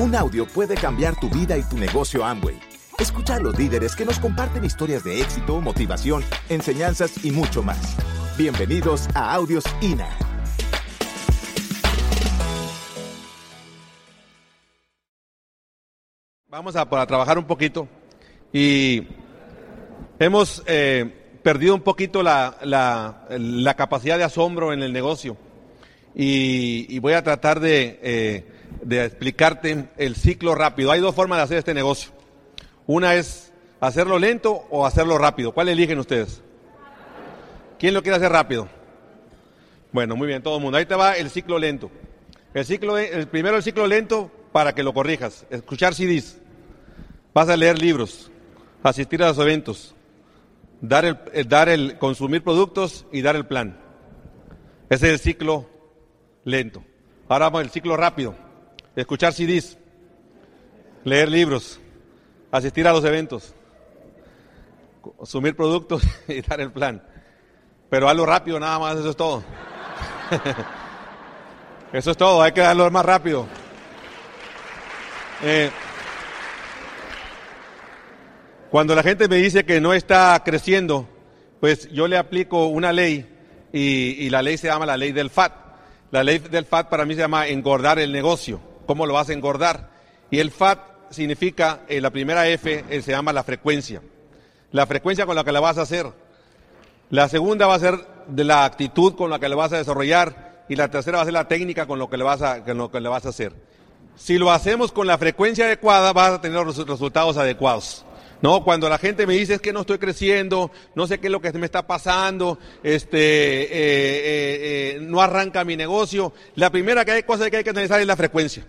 Un audio puede cambiar tu vida y tu negocio Amway. Escucha a los líderes que nos comparten historias de éxito, motivación, enseñanzas y mucho más. Bienvenidos a Audios INA. Vamos a, para trabajar un poquito y hemos eh, perdido un poquito la, la, capacidad de asombro en el negocio y, y voy a tratar de, eh, de explicarte el ciclo rápido. Hay dos formas de hacer este negocio. Una es hacerlo lento o hacerlo rápido. ¿Cuál eligen ustedes? ¿Quién lo quiere hacer rápido? Bueno, muy bien, todo el mundo. Ahí te va el ciclo lento. El ciclo, el primero el ciclo lento para que lo corrijas. Escuchar CDs. Vas a leer libros, asistir a los eventos, dar el, dar el, consumir productos y dar el plan. Ese es el ciclo lento. Ahora vamos al ciclo rápido. Escuchar CDs, leer libros, asistir a los eventos, consumir productos y dar el plan. Pero hazlo rápido nada más, eso es todo. eso es todo, hay que darlo más rápido. Eh, cuando la gente me dice que no está creciendo, pues yo le aplico una ley y, y, la ley se llama la ley del FAT. La ley del FAT para mí se llama engordar el negocio. ¿Cómo lo vas a engordar? Y el FAT significa, eh, la primera F eh, se llama la frecuencia. La frecuencia con la que la vas a hacer. La segunda va a ser de la actitud con la que la vas a desarrollar. Y la tercera va a ser la técnica con lo que le vas a, con lo que le vas a hacer. Si lo hacemos con la frecuencia adecuada, vas a tener los resultados adecuados. No, cuando la gente me dice es que no estoy creciendo, no sé qué es lo que me está pasando, este, eh, eh, eh, no arranca mi negocio. La primera que hay cosa que hay que analizar es la frecuencia,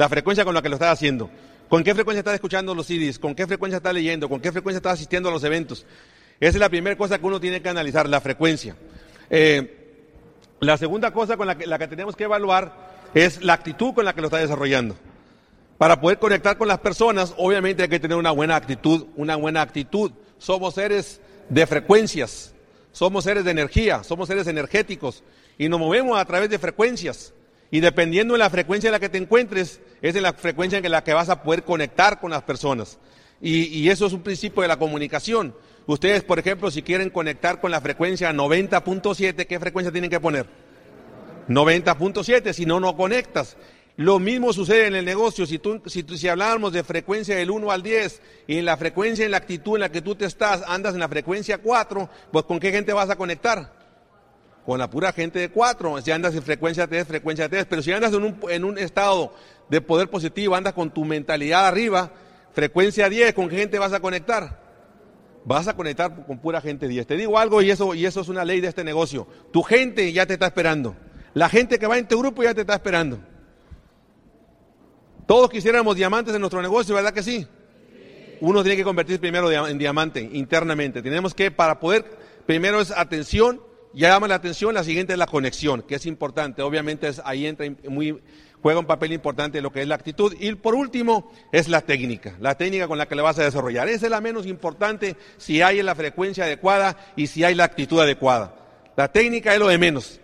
la frecuencia con la que lo estás haciendo. ¿Con qué frecuencia estás escuchando los CDs? ¿Con qué frecuencia estás leyendo? ¿Con qué frecuencia estás asistiendo a los eventos? Esa es la primera cosa que uno tiene que analizar, la frecuencia. la segunda cosa con la que, la que tenemos que evaluar es la actitud con la que lo estás desarrollando. Para poder conectar con las personas, obviamente hay que tener una buena actitud, una buena actitud. Somos seres de frecuencias, somos seres de energía, somos seres energéticos y nos movemos a través de frecuencias. Y dependiendo de la frecuencia en la que te encuentres, es en la frecuencia en la que vas a poder conectar con las personas. Y, y eso es un principio de la comunicación. Ustedes, por ejemplo, si quieren conectar con la frecuencia 90.7, ¿qué frecuencia tienen que poner? 90.7, si no, no conectas. Lo mismo sucede en el negocio. Si, tú, si, si habláramos de frecuencia del 1 al 10 y en la frecuencia, en la actitud en la que tú te estás, andas en la frecuencia 4, pues ¿con qué gente vas a conectar? Con la pura gente de 4. Si andas en frecuencia 3, frecuencia 3. Pero si andas en un, en un estado de poder positivo, andas con tu mentalidad arriba, frecuencia 10, ¿con qué gente vas a conectar? Vas a conectar con pura gente 10. Te digo algo y eso, y eso es una ley de este negocio. Tu gente ya te está esperando. La gente que va en tu grupo ya te está esperando. Todos quisiéramos diamantes en nuestro negocio, ¿verdad que sí? Uno tiene que convertirse primero en diamante internamente. Tenemos que, para poder, primero es atención, llama la atención, la siguiente es la conexión, que es importante. Obviamente es, ahí entra muy, juega un papel importante lo que es la actitud. Y por último es la técnica, la técnica con la que le vas a desarrollar. Esa es la menos importante si hay la frecuencia adecuada y si hay la actitud adecuada. La técnica es lo de menos.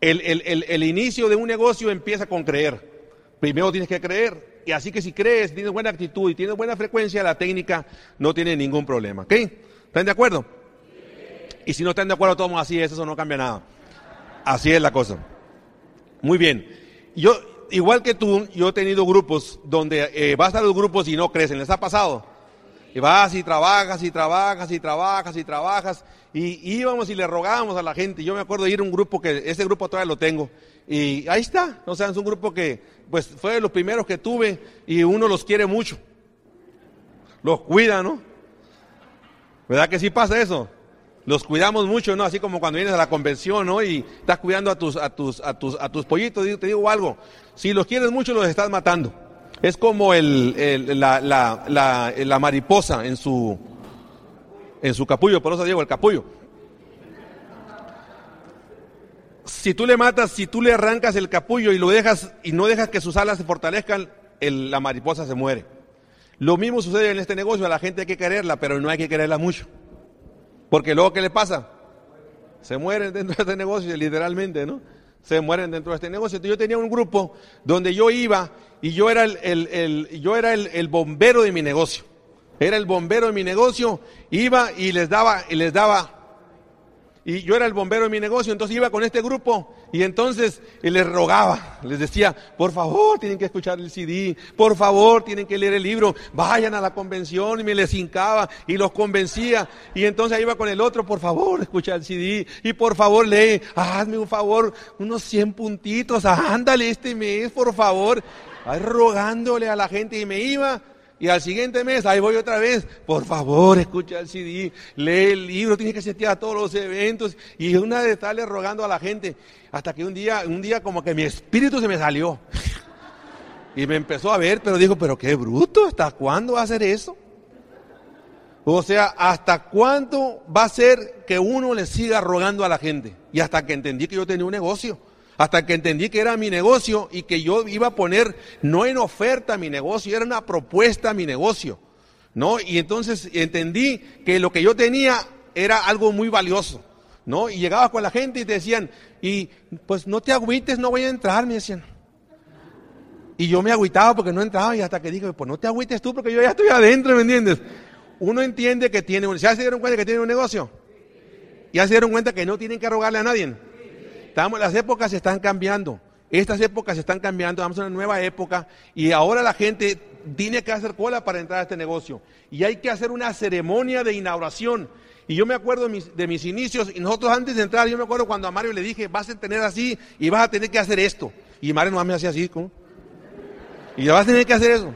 El, el, el, el inicio de un negocio empieza con creer. Primero tienes que creer. Y así que si crees, tienes buena actitud y tienes buena frecuencia, la técnica no tiene ningún problema. ¿Ok? ¿Están de acuerdo? Y si no están de acuerdo, todos así es, eso no cambia nada. Así es la cosa. Muy bien. Yo, igual que tú, yo he tenido grupos donde eh, vas a los grupos y no crecen. ¿Les ha pasado? Y vas y trabajas y trabajas y trabajas y trabajas. Y íbamos y le rogábamos a la gente. Yo me acuerdo de ir a un grupo que, ese grupo todavía lo tengo. Y ahí está. O sea, es un grupo que, pues, fue de los primeros que tuve y uno los quiere mucho. Los cuida, ¿no? ¿Verdad que sí pasa eso? Los cuidamos mucho, ¿no? Así como cuando vienes a la convención, ¿no? Y estás cuidando a tus, a tus, a tus, a tus pollitos. Te digo algo. Si los quieres mucho, los estás matando. Es como el, la, mariposa en su, en su capullo, por eso digo el capullo. Si tú le matas, si tú le arrancas el capullo y lo dejas y no dejas que sus alas se fortalezcan, el, la mariposa se muere. Lo mismo sucede en este negocio, a la gente hay que quererla, pero no hay que quererla mucho. Porque luego, ¿qué le pasa? Se mueren dentro de este negocio, literalmente, ¿no? se mueren dentro de este negocio. Entonces yo tenía un grupo donde yo iba y yo era el, el- el- yo era el, el bombero de mi negocio. Era el bombero de mi negocio, iba y les daba, y les daba y yo era el bombero de mi negocio, entonces iba con este grupo y entonces eh, les rogaba, les decía, por favor, tienen que escuchar el CD, por favor, tienen que leer el libro, vayan a la convención y me les hincaba y los convencía. Y entonces iba con el otro, por favor, escucha el CD y por favor lee, hazme un favor, unos 100 puntitos, ándale este mes, por favor. Rogándole a la gente y me iba y al siguiente mes, ahí voy otra vez, por favor, escucha el CD, lee el libro, tienes que asistir a todos los eventos. Y una de estarle rogando a la gente, hasta que un día, un día como que mi espíritu se me salió. Y me empezó a ver, pero dijo, pero qué bruto, ¿hasta cuándo va a hacer eso? O sea, ¿hasta cuánto va a ser que uno le siga rogando a la gente? Y hasta que entendí que yo tenía un negocio. Hasta que entendí que era mi negocio y que yo iba a poner no en oferta mi negocio, era una propuesta mi negocio. ¿No? Y entonces entendí que lo que yo tenía era algo muy valioso. ¿No? Y llegaba con la gente y te decían, y pues no te agüites, no voy a entrar, me decían. Y yo me agüitaba porque no entraba y hasta que dije, pues no te agüites tú porque yo ya estoy adentro, ¿me entiendes? Uno entiende que tiene un, ¿ya se dieron cuenta que tiene un negocio? ¿Ya se dieron cuenta que no tienen que rogarle a nadie? Estamos, las épocas se están cambiando. Estas épocas se están cambiando, vamos a una nueva época y ahora la gente tiene que hacer cola para entrar a este negocio. Y hay que hacer una ceremonia de inauguración. Y yo me acuerdo de mis, inicios y nosotros antes de entrar, yo me acuerdo cuando a Mario le dije, vas a tener así y vas a tener que hacer esto. Y Mario nomás me hacía así, ¿cómo? Y vas a tener que hacer eso.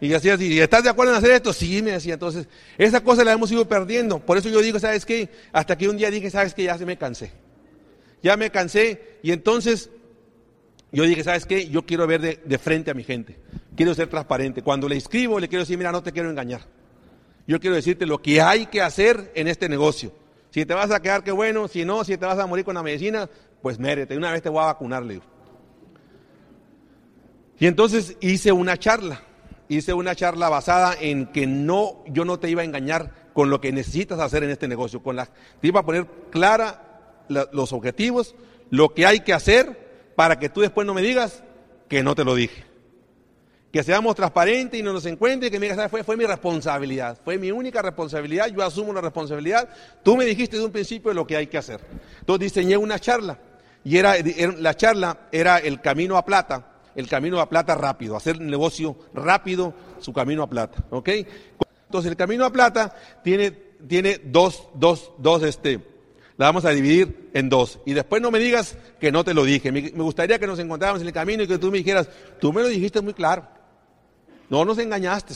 Y así, así, ¿y ¿estás de acuerdo en hacer esto? Sí, me decía. Entonces, esa cosa la hemos ido perdiendo. Por eso yo digo, ¿sabes qué? Hasta que un día dije, ¿sabes qué? Ya se me cansé. Ya me cansé. Y entonces, yo dije, ¿sabes qué? Yo quiero ver de, frente a mi gente. Quiero ser transparente. Cuando le escribo, le quiero decir, mira, no te quiero engañar. Yo quiero decirte lo que hay que hacer en este negocio. Si te vas a quedar, qué bueno. Si no, si te vas a morir con la medicina, pues mérete. Una vez te voy a vacunar, le digo. Y entonces hice una charla, hice una charla basada en que no, yo no te iba a engañar con lo que necesitas hacer en este negocio, con la, te iba a poner clara los objetivos, lo que hay que hacer para que tú después no me digas que no te lo dije. Que seamos transparentes y no nos encuentre, que me digas, "¿Sabes? fue, mi responsabilidad, fue mi única responsabilidad, yo asumo la responsabilidad. Tú me dijiste de un principio lo que hay que hacer. Entonces diseñé una charla y era, era- la charla era el camino a plata, el camino a plata rápido, hacer un negocio rápido, su camino a plata, ¿ok? Entonces el camino a plata tiene, tiene dos, dos, dos, este, la vamos a dividir en dos. Y después no me digas que no te lo dije. Me, gustaría que nos encontráramos en el camino y que tú me dijeras, tú me lo dijiste muy claro. No nos engañaste.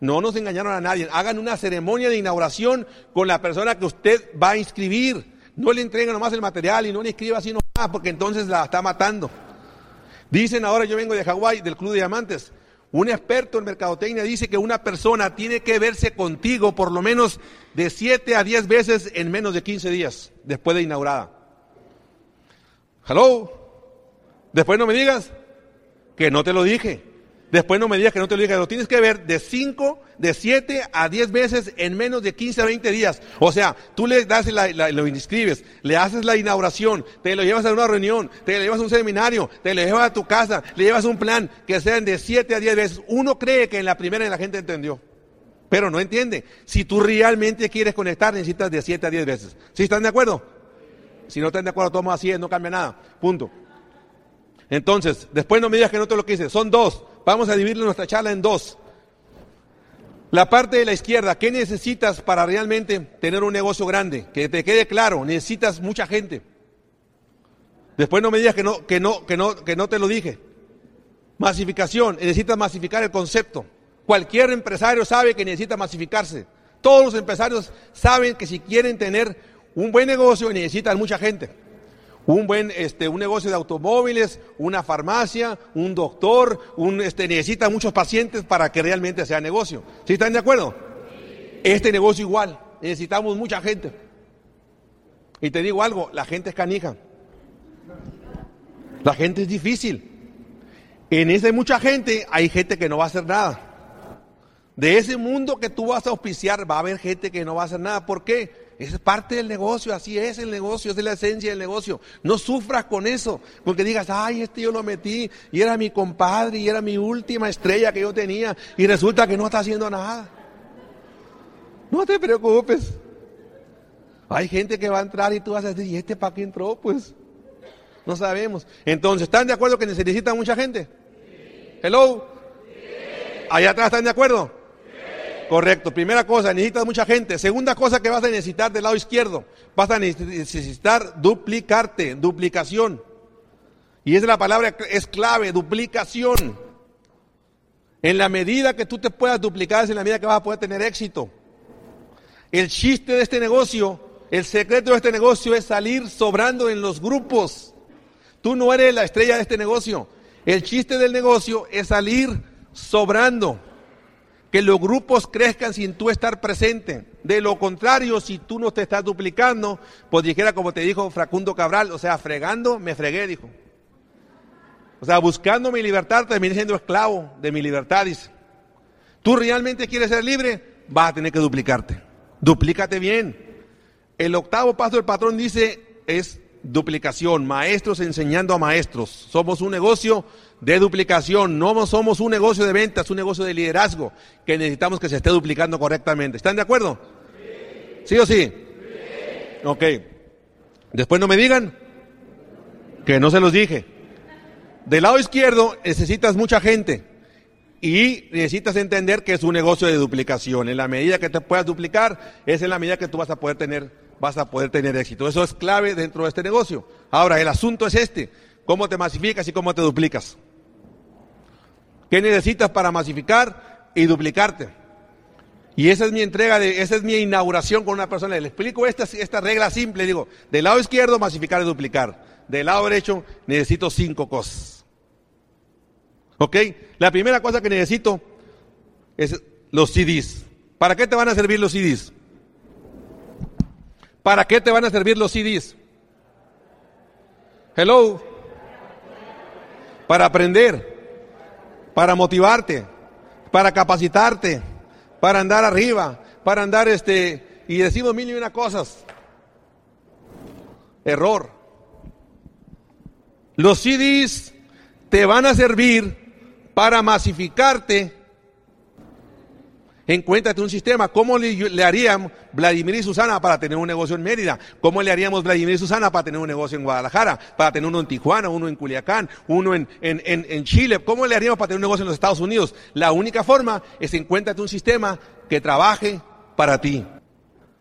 No nos engañaron a nadie. Hagan una ceremonia de inauguración con la persona que usted va a inscribir. No le entreguen nomás el material y no le inscriba así nomás, porque entonces la está matando. Dicen ahora, yo vengo de Hawái, del Club de Diamantes. Un experto en mercadotecnia dice que una persona tiene que verse contigo por lo menos de 7 a 10 veces en menos de 15 días después de inaugurada. Hello. Después no me digas que no te lo dije. Después no me digas que no te lo dije. Lo tienes que ver de 5, de 7 a 10 veces en menos de 15 a 20 días. O sea, tú le das la, lo inscribes, le haces la inauguración, te lo llevas a una reunión, te lo llevas a un seminario, te lo llevas a tu casa, le llevas un plan que sean de 7 a 10 veces. Uno cree que en la primera la gente entendió. Pero no entiende. Si tú realmente quieres conectar, necesitas de 7 a 10 veces. ¿Sí están de acuerdo? Si no están de acuerdo, toma así, no cambia nada. Punto. Entonces, después no me digas que no te lo quise. Son dos. Vamos a dividir nuestra charla en dos. La parte de la izquierda, ¿qué necesitas para realmente tener un negocio grande? Que te quede claro, necesitas mucha gente. Después no me digas que no, que no, que no, que no te lo dije. Masificación, necesitas masificar el concepto. Cualquier empresario sabe que necesita masificarse. Todos los empresarios saben que si quieren tener un buen negocio necesitan mucha gente. Un buen, este, un negocio de automóviles, una farmacia, un doctor, un, este, necesita muchos pacientes para que realmente sea negocio. ¿Sí están de acuerdo? Este negocio igual, necesitamos mucha gente. Y te digo algo, la gente es canija. La gente es difícil. En esa mucha gente hay gente que no va a hacer nada. De ese mundo que tú vas a auspiciar va a haber gente que no va a hacer nada. ¿Por qué? Es parte del negocio, así es el negocio, es la esencia del negocio. No sufras con eso, porque digas, ay, este yo lo metí y era mi compadre y era mi última estrella que yo tenía y resulta que no está haciendo nada. No te preocupes. Hay gente que va a entrar y tú vas a decir, ¿y este para qué entró? Pues no sabemos. Entonces, ¿están de acuerdo que necesita mucha gente? Hello. Allá atrás están de acuerdo. Correcto. Primera cosa, necesitas mucha gente. Segunda cosa que vas a necesitar del lado izquierdo, vas a necesitar duplicarte, duplicación. Y es la palabra, es clave, duplicación. En la medida que tú te puedas duplicar es en la medida que vas a poder tener éxito. El chiste de este negocio, el secreto de este negocio es salir sobrando en los grupos. Tú no eres la estrella de este negocio. El chiste del negocio es salir sobrando que los grupos crezcan sin tú estar presente. De lo contrario, si tú no te estás duplicando, pues dijera como te dijo Fracundo Cabral, o sea, fregando, me fregué, dijo. O sea, buscando mi libertad, terminé siendo esclavo de mi libertad, dice. Tú realmente quieres ser libre, vas a tener que duplicarte. Duplícate bien. El octavo paso del patrón dice es duplicación, maestros enseñando a maestros. Somos un negocio de duplicación. No somos un negocio de ventas, un negocio de liderazgo que necesitamos que se esté duplicando correctamente. ¿Están de acuerdo? ¿Sí, o sí? Ok. Después no me digan que no se los dije. Del lado izquierdo necesitas mucha gente y necesitas entender que es un negocio de duplicación. En la medida que te puedas duplicar, es en la medida que tú vas a poder tener, vas a poder tener éxito. Eso es clave dentro de este negocio. Ahora, el asunto es este. ¿Cómo te masificas y cómo te duplicas? ¿Qué necesitas para masificar y duplicarte? Y esa es mi entrega, de, esa es mi inauguración con una persona. Le explico esta, esta regla simple. Digo, del lado izquierdo masificar y duplicar. Del lado derecho necesito cinco cosas. ¿Ok? La primera cosa que necesito es los CDs. ¿Para qué te van a servir los CDs? ¿Para qué te van a servir los CDs? Hello. Para aprender para motivarte, para capacitarte, para andar arriba, para andar este, y decimos mil y una cosas. Error. Los CDs te van a servir para masificarte Encuéntrate un sistema. ¿Cómo le, harían Vladimir y Susana para tener un negocio en Mérida? ¿Cómo le haríamos Vladimir y Susana para tener un negocio en Guadalajara? Para tener uno en Tijuana, uno en Culiacán, uno en, en, Chile. ¿Cómo le haríamos para tener un negocio en los Estados Unidos? La única forma es encuéntrate un sistema que trabaje para ti.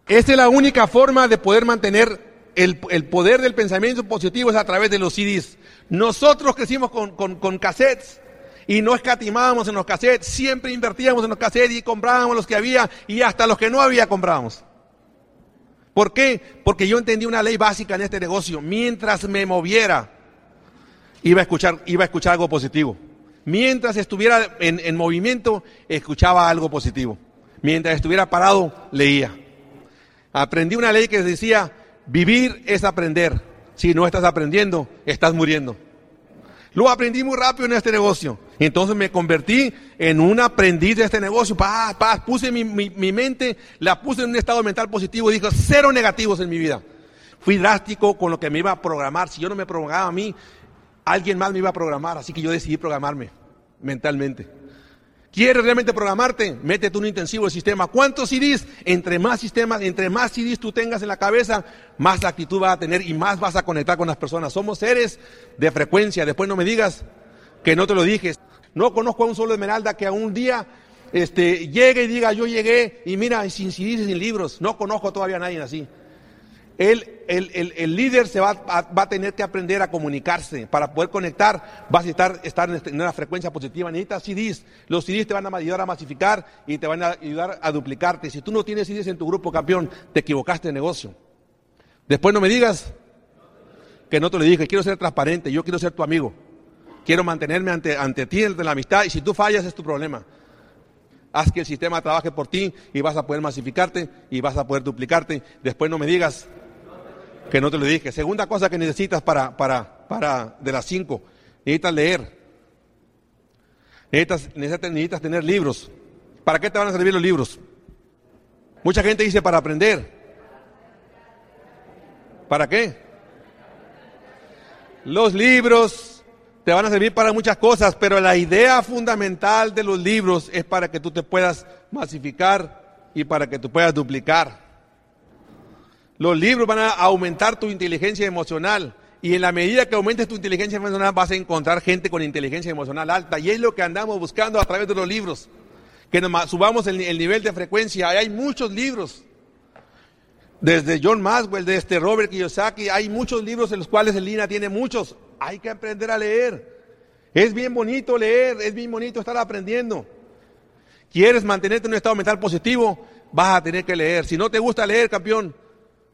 Esta es la única forma de poder mantener el, poder del pensamiento positivo es a través de los CDs. Nosotros crecimos con, con, con cassettes y no escatimábamos en los cassettes, siempre invertíamos en los cassettes y comprábamos los que había y hasta los que no había comprábamos. ¿Por qué? Porque yo entendí una ley básica en este negocio. Mientras me moviera, iba a escuchar, iba a escuchar algo positivo. Mientras estuviera en, en movimiento, escuchaba algo positivo. Mientras estuviera parado, leía. Aprendí una ley que decía, vivir es aprender. Si no estás aprendiendo, estás muriendo. Lo aprendí muy rápido en este negocio. Entonces me convertí en un aprendiz de este negocio. Paz, paz, puse mi, mente, la puse en un estado mental positivo y dijo cero negativos en mi vida. Fui drástico con lo que me iba a programar. Si yo no me programaba a mí, alguien más me iba a programar. Así que yo decidí programarme mentalmente. ¿Quieres realmente programarte? Métete un intensivo de sistema. ¿Cuántos CDs? Entre más sistemas, entre más CDs tú tengas en la cabeza, más actitud vas a tener y más vas a conectar con las personas. Somos seres de frecuencia. Después no me digas que no te lo dije. No conozco a un solo esmeralda que a un día este, llegue y diga yo llegué y mira, sin CDs y sin libros. No conozco todavía a nadie así. El, líder se va a, va tener que aprender a comunicarse. Para poder conectar, vas a estar, estar en este, una frecuencia positiva. Necesitas CDs. Los CDs te van a ayudar a masificar y te van a ayudar a duplicarte. Si tú no tienes CDs en tu grupo campeón, te equivocaste de negocio. Después no me digas que no te lo dije. Quiero ser transparente. Yo quiero ser tu amigo. Quiero mantenerme ante, ante ti, ante la amistad. Y si tú fallas, es tu problema. Haz que el sistema trabaje por ti y vas a poder masificarte y vas a poder duplicarte. Después no me digas que no te lo dije. Segunda cosa que necesitas para, para, para de las cinco, necesitas leer. Necesitas, necesitas, tener libros. ¿Para qué te van a servir los libros? Mucha gente dice para aprender. ¿Para qué? Los libros te van a servir para muchas cosas, pero la idea fundamental de los libros es para que tú te puedas masificar y para que tú puedas duplicar. Los libros van a aumentar tu inteligencia emocional. Y en la medida que aumentes tu inteligencia emocional vas a encontrar gente con inteligencia emocional alta. Y es lo que andamos buscando a través de los libros. Que nos subamos el, el nivel de frecuencia. Hay muchos libros. Desde John Maxwell, desde Robert Kiyosaki, hay muchos libros en los cuales el línea tiene muchos. Hay que aprender a leer. Es bien bonito leer, es bien bonito estar aprendiendo. ¿Quieres mantenerte en un estado mental positivo? Vas a tener que leer. Si no te gusta leer, campeón,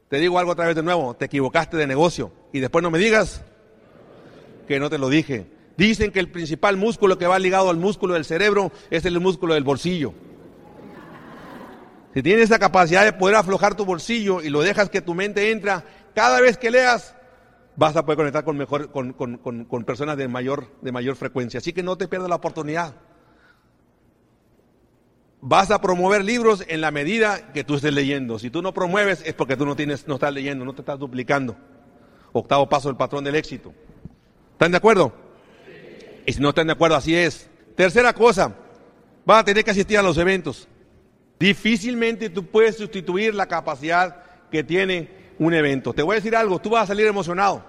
te digo algo otra vez de nuevo, te equivocaste de negocio. Y después no me digas que no te lo dije. Dicen que el principal músculo que va ligado al músculo del cerebro es el músculo del bolsillo. Si tienes esa capacidad de poder aflojar tu bolsillo y lo dejas que tu mente entra, cada vez que leas, vas a poder conectar con, mejor, con, con, con personas de mayor, de mayor frecuencia. Así que no te pierdas la oportunidad. Vas a promover libros en la medida que tú estés leyendo. Si tú no promueves es porque tú no tienes, no estás leyendo, no te estás duplicando. Octavo paso del patrón del éxito. ¿Están de acuerdo? Y si no están de acuerdo, así es. Tercera cosa, vas a tener que asistir a los eventos. Difícilmente tú puedes sustituir la capacidad que tiene un evento. Te voy a decir algo, tú vas a salir emocionado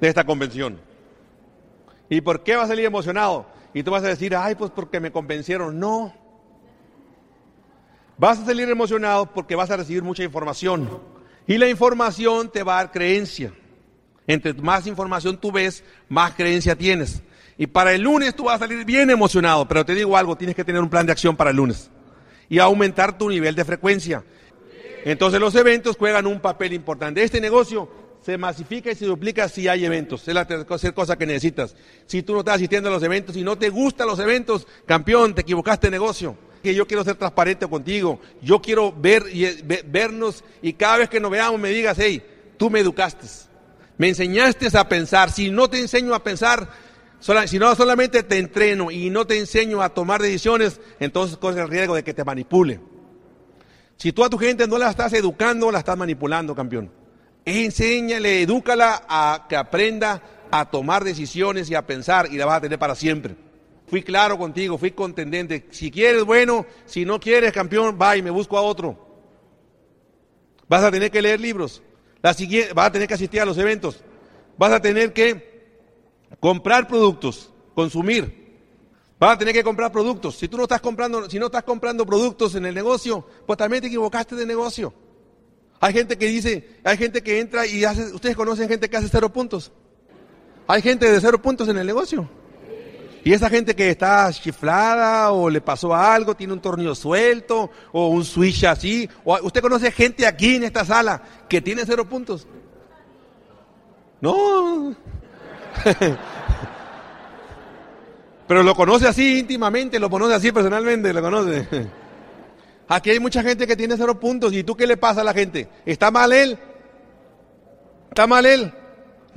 de esta convención. ¿Y por qué vas a salir emocionado? Y tú vas a decir, ay, pues porque me convencieron. No. Vas a salir emocionado porque vas a recibir mucha información. Y la información te va a dar creencia. Entre más información tú ves, más creencia tienes. Y para el lunes tú vas a salir bien emocionado, pero te digo algo, tienes que tener un plan de acción para el lunes. Y aumentar tu nivel de frecuencia. Entonces los eventos juegan un papel importante. Este negocio se masifica y se duplica si hay eventos. Es la cosa que necesitas. Si tú no estás asistiendo a los eventos y no te gustan los eventos, campeón, te equivocaste de negocio que yo quiero ser transparente contigo, yo quiero ver y vernos y cada vez que nos veamos me digas, hey, tú me educaste, me enseñaste a pensar, si no te enseño a pensar, si no solamente te entreno y no te enseño a tomar decisiones, entonces corres el riesgo de que te manipule. Si tú a tu gente no la estás educando, la estás manipulando, campeón. Enséñale, edúcala a que aprenda a tomar decisiones y a pensar y la vas a tener para siempre. Fui claro contigo, fui contendente. Si quieres, bueno, si no quieres, campeón, va y me busco a otro. Vas a tener que leer libros. Vas a tener que asistir a los eventos. Vas a tener que comprar productos, consumir. Vas a tener que comprar productos. Si tú no estás comprando, si no estás comprando productos en el negocio, pues también te equivocaste de negocio. Hay gente que dice, hay gente que entra y hace, ustedes conocen gente que hace cero puntos. Hay gente de cero puntos en el negocio. Y esa gente que está chiflada o le pasó algo, tiene un tornillo suelto o un switch así. ¿Usted conoce gente aquí en esta sala que tiene cero puntos? No. Pero lo conoce así íntimamente, lo conoce así personalmente, lo conoce. Aquí hay mucha gente que tiene cero puntos. ¿Y tú qué le pasa a la gente? ¿Está mal él? ¿Está mal él?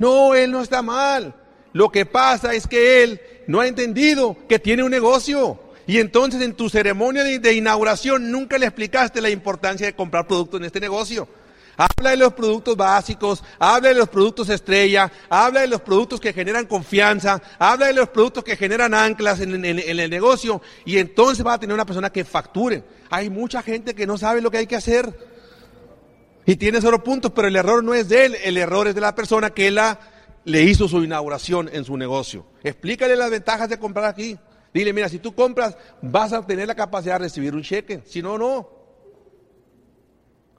No, él no está mal. Lo que pasa es que él no ha entendido que tiene un negocio. Y entonces en tu ceremonia de, inauguración nunca le explicaste la importancia de comprar productos en este negocio. Habla de los productos básicos, habla de los productos estrella, habla de los productos que generan confianza, habla de los productos que generan anclas en, el negocio y entonces va a tener una persona que facture. Hay mucha gente que no sabe lo que hay que hacer y tiene solo puntos, pero el error no es de él, el error es de la persona que la le hizo su inauguración en su negocio. Explícale las ventajas de comprar aquí. Dile, mira, si tú compras, vas a tener la capacidad de recibir un cheque. Si no, no.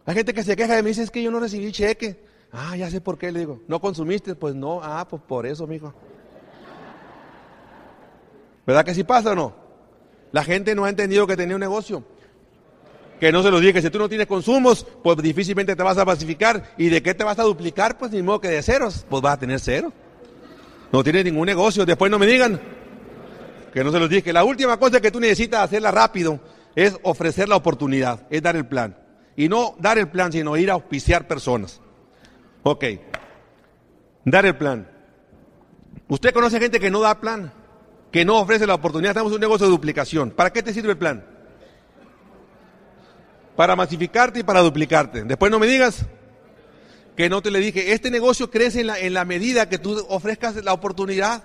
Hay gente que se queja de mí dice, es que yo no recibí cheque. Ah, ya sé por qué, le digo. ¿No consumiste? Pues no. Ah, pues por eso, mijo. ¿Verdad que sí pasa o no? La gente no ha entendido que tenía un negocio que no se lo diga, que si tú no tienes consumos, pues difícilmente te vas a pacificar. ¿Y de qué te vas a duplicar? Pues ni modo que de ceros, pues vas a tener cero. No tienes ningún negocio, después no me digan que no se los dije. La última cosa que tú necesitas hacerla rápido es ofrecer la oportunidad, es dar el plan. Y no dar el plan, sino ir a auspiciar personas. Ok, dar el plan. ¿Usted conoce gente que no da plan? Que no ofrece la oportunidad. Estamos en un negocio de duplicación. ¿Para qué te sirve el plan? para masificarte y para duplicarte. Después no me digas Que no te le dije, este negocio crece en la, en la medida que tú ofrezcas la oportunidad.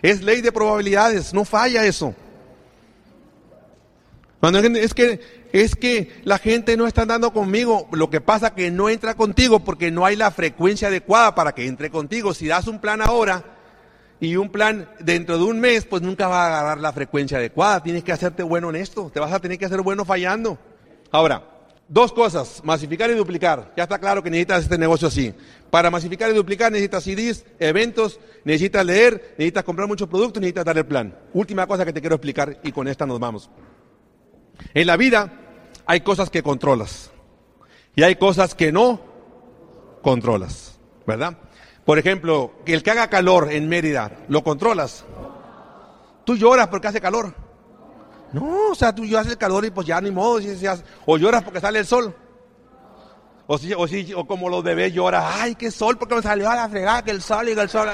Es ley de probabilidades, no falla eso. Es que es que la gente no está andando conmigo, lo que pasa que no entra contigo porque no hay la frecuencia adecuada para que entre contigo. Si das un plan ahora y un plan dentro de un mes, pues nunca va a agarrar la frecuencia adecuada. Tienes que hacerte bueno en esto, te vas a tener que hacer bueno fallando. Ahora, dos cosas, masificar y duplicar. Ya está claro que necesitas este negocio así. Para masificar y duplicar necesitas CDs, eventos, necesitas leer, necesitas comprar muchos productos, necesitas dar el plan. Última cosa que te quiero explicar y con esta nos vamos. En la vida hay cosas que controlas y hay cosas que no controlas, ¿verdad? Por ejemplo, el que haga calor en Mérida, ¿lo controlas? Tú lloras porque hace calor. No, o sea, tú haces el calor y pues ya ni modo, o lloras porque sale el sol. O, si, o, si, o como los bebés lloran, ay, qué sol, porque me salió a la fregada, que el sol y el sol.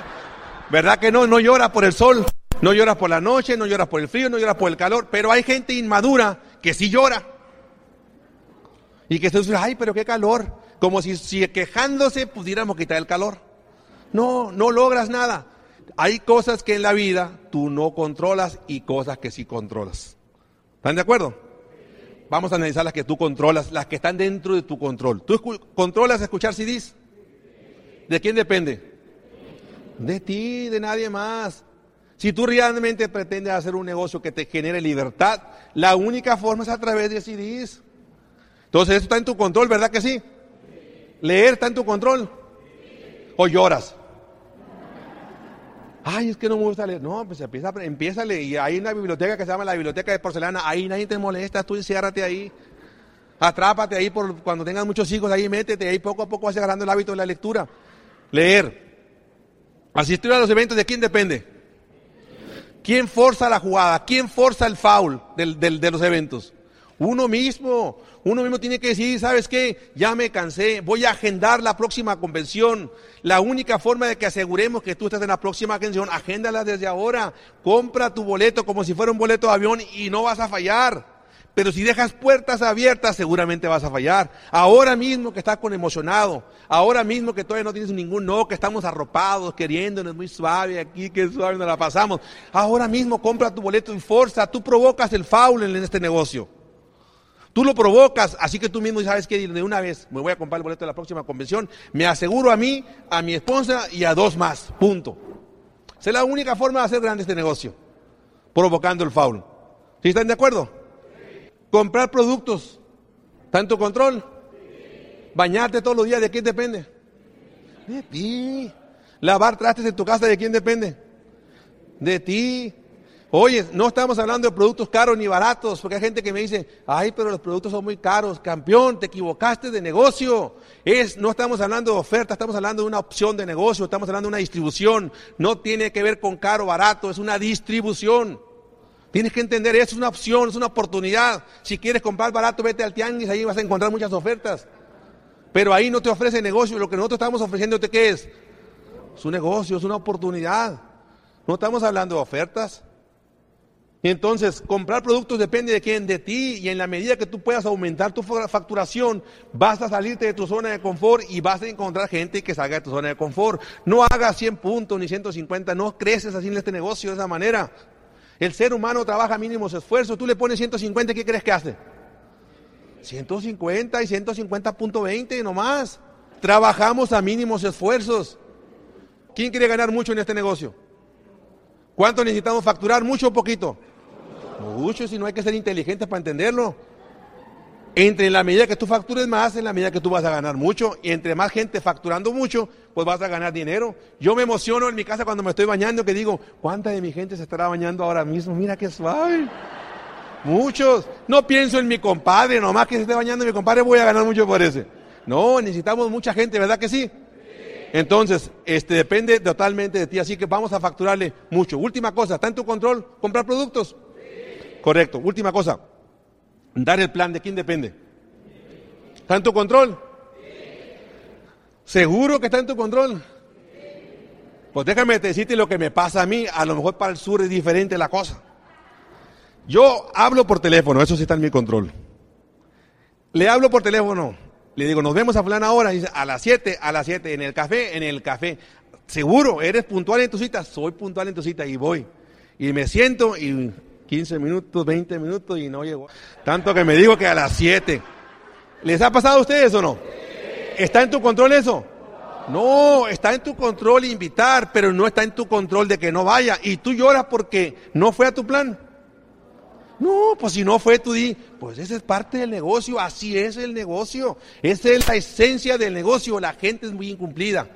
¿Verdad que no? No llora por el sol, no lloras por la noche, no lloras por el frío, no lloras por el calor, pero hay gente inmadura que sí llora. Y que se dice, ay, pero qué calor. Como si, si quejándose pudiéramos quitar el calor. No, no logras nada. Hay cosas que en la vida tú no controlas y cosas que sí controlas. ¿Están de acuerdo? Vamos a analizar las que tú controlas, las que están dentro de tu control. ¿Tú controlas escuchar CDs? ¿De quién depende? De ti, de nadie más. Si tú realmente pretendes hacer un negocio que te genere libertad, la única forma es a través de CDs. Entonces, eso está en tu control, ¿verdad que sí? Leer está en tu control. O lloras. Ay, es que no me gusta leer. No, pues empieza, empieza a leer. Y hay una biblioteca que se llama la Biblioteca de Porcelana. Ahí nadie te molesta. Tú enciérrate ahí. Atrápate ahí por cuando tengas muchos hijos. Ahí métete. Ahí poco a poco vas agarrando el hábito de la lectura. Leer. Asistir a los eventos, ¿de quién depende? ¿Quién forza la jugada? ¿Quién forza el foul de los eventos? Uno mismo. Uno mismo tiene que decir, ¿sabes qué? Ya me cansé, voy a agendar la próxima convención. La única forma de que aseguremos que tú estás en la próxima convención, agéndala desde ahora. Compra tu boleto como si fuera un boleto de avión y no vas a fallar. Pero si dejas puertas abiertas, seguramente vas a fallar. Ahora mismo que estás con emocionado, ahora mismo que todavía no tienes ningún no, que estamos arropados, queriéndonos muy suave aquí, que suave nos la pasamos. Ahora mismo compra tu boleto y forza, tú provocas el foul en este negocio. Tú lo provocas, así que tú mismo sabes que de una vez me voy a comprar el boleto de la próxima convención, me aseguro a mí, a mi esposa y a dos más, punto. Esa es la única forma de hacer grande este negocio, provocando el faul. ¿Sí están de acuerdo? Comprar productos, tanto control, bañarte todos los días, ¿de quién depende? De ti. Lavar trastes en tu casa, ¿de quién depende? De ti. Oye, no estamos hablando de productos caros ni baratos, porque hay gente que me dice, ay, pero los productos son muy caros. Campeón, te equivocaste de negocio. Es, no estamos hablando de oferta, estamos hablando de una opción de negocio, estamos hablando de una distribución. No tiene que ver con caro o barato, es una distribución. Tienes que entender, es una opción, es una oportunidad. Si quieres comprar barato, vete al tianguis, ahí vas a encontrar muchas ofertas. Pero ahí no te ofrece negocio, lo que nosotros estamos ofreciéndote, ¿qué es? Es un negocio, es una oportunidad. No estamos hablando de ofertas. Entonces, comprar productos depende de quién, de ti, y en la medida que tú puedas aumentar tu facturación, vas a salirte de tu zona de confort y vas a encontrar gente que salga de tu zona de confort. No hagas 100 puntos ni 150, no creces así en este negocio de esa manera. El ser humano trabaja mínimos esfuerzos, tú le pones 150, ¿qué crees que hace? 150 y 150.20 nomás. Trabajamos a mínimos esfuerzos. ¿Quién quiere ganar mucho en este negocio? ¿Cuánto necesitamos facturar? ¿Mucho o poquito? Mucho, si no hay que ser inteligente para entenderlo. Entre la medida que tú factures más, en la medida que tú vas a ganar mucho. Y entre más gente facturando mucho, pues vas a ganar dinero. Yo me emociono en mi casa cuando me estoy bañando, que digo, ¿cuánta de mi gente se estará bañando ahora mismo? Mira qué suave. Muchos. No pienso en mi compadre, nomás que se esté bañando mi compadre, voy a ganar mucho por ese. No, necesitamos mucha gente, ¿verdad que sí? Entonces, este depende totalmente de ti, así que vamos a facturarle mucho. Última cosa, ¿está en tu control comprar productos? Correcto. Última cosa. Dar el plan de quién depende. ¿Está en tu control? ¿Seguro que está en tu control? Pues déjame decirte lo que me pasa a mí. A lo mejor para el sur es diferente la cosa. Yo hablo por teléfono, eso sí está en mi control. Le hablo por teléfono Le digo, nos vemos a fulana ahora. dice, a las 7, a las 7, en el café, en el café. Seguro, eres puntual en tu cita. Soy puntual en tu cita y voy. Y me siento y 15 minutos, 20 minutos y no llegó. Tanto que me digo que a las 7. ¿Les ha pasado a ustedes o no? ¿Está en tu control eso? No, está en tu control invitar, pero no está en tu control de que no vaya. Y tú lloras porque no fue a tu plan. No, pues si no fue, tú di, pues esa es parte del negocio, así es el negocio. Esa es la esencia del negocio. La gente es muy incumplida.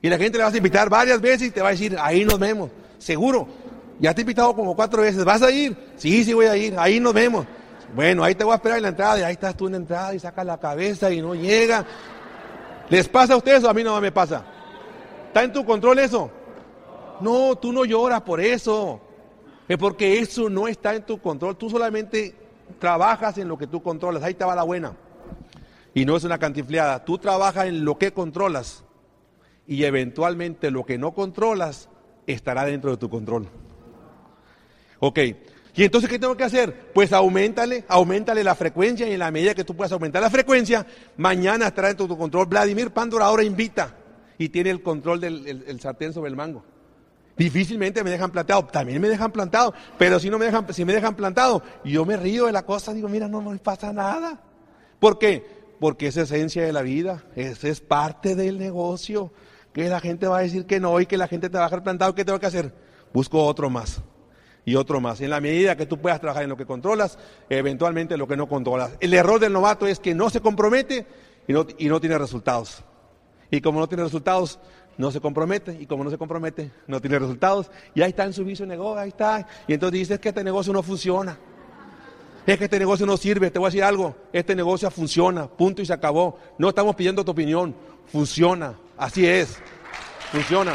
Y la gente le vas a invitar varias veces y te va a decir, ahí nos vemos. Seguro, ya te he invitado como cuatro veces, ¿vas a ir? Sí, sí voy a ir, ahí nos vemos. Bueno, ahí te voy a esperar en la entrada y ahí estás tú en la entrada y sacas la cabeza y no llega. ¿Les pasa a ustedes o a mí no me pasa? ¿Está en tu control eso? No, tú no lloras por eso. Es porque eso no está en tu control. Tú solamente trabajas en lo que tú controlas. Ahí te va la buena. Y no es una cantifleada. Tú trabajas en lo que controlas. Y eventualmente lo que no controlas estará dentro de tu control. Ok. ¿Y entonces qué tengo que hacer? Pues aumentale, aumentale la frecuencia y en la medida que tú puedas aumentar la frecuencia, mañana estará de tu control. Vladimir Pandora ahora invita y tiene el control del sartén sobre el mango. Difícilmente me dejan plantado, también me dejan plantado, pero si no me dejan, si me dejan plantado, yo me río de la cosa, digo, mira, no me pasa nada. ¿Por qué? Porque es esencia de la vida, es, es parte del negocio, que la gente va a decir que no y que la gente te va a dejar plantado, ¿qué tengo que hacer? Busco otro más y otro más. En la medida que tú puedas trabajar en lo que controlas, eventualmente lo que no controlas. El error del novato es que no se compromete y no, y no tiene resultados. Y como no tiene resultados, no se compromete y como no se compromete, no tiene resultados. Y ahí está en su vicio negocio, ahí está. Y entonces dices que este negocio no funciona. Es que este negocio no sirve. Te voy a decir algo. Este negocio funciona. Punto y se acabó. No estamos pidiendo tu opinión. Funciona. Así es. Funciona.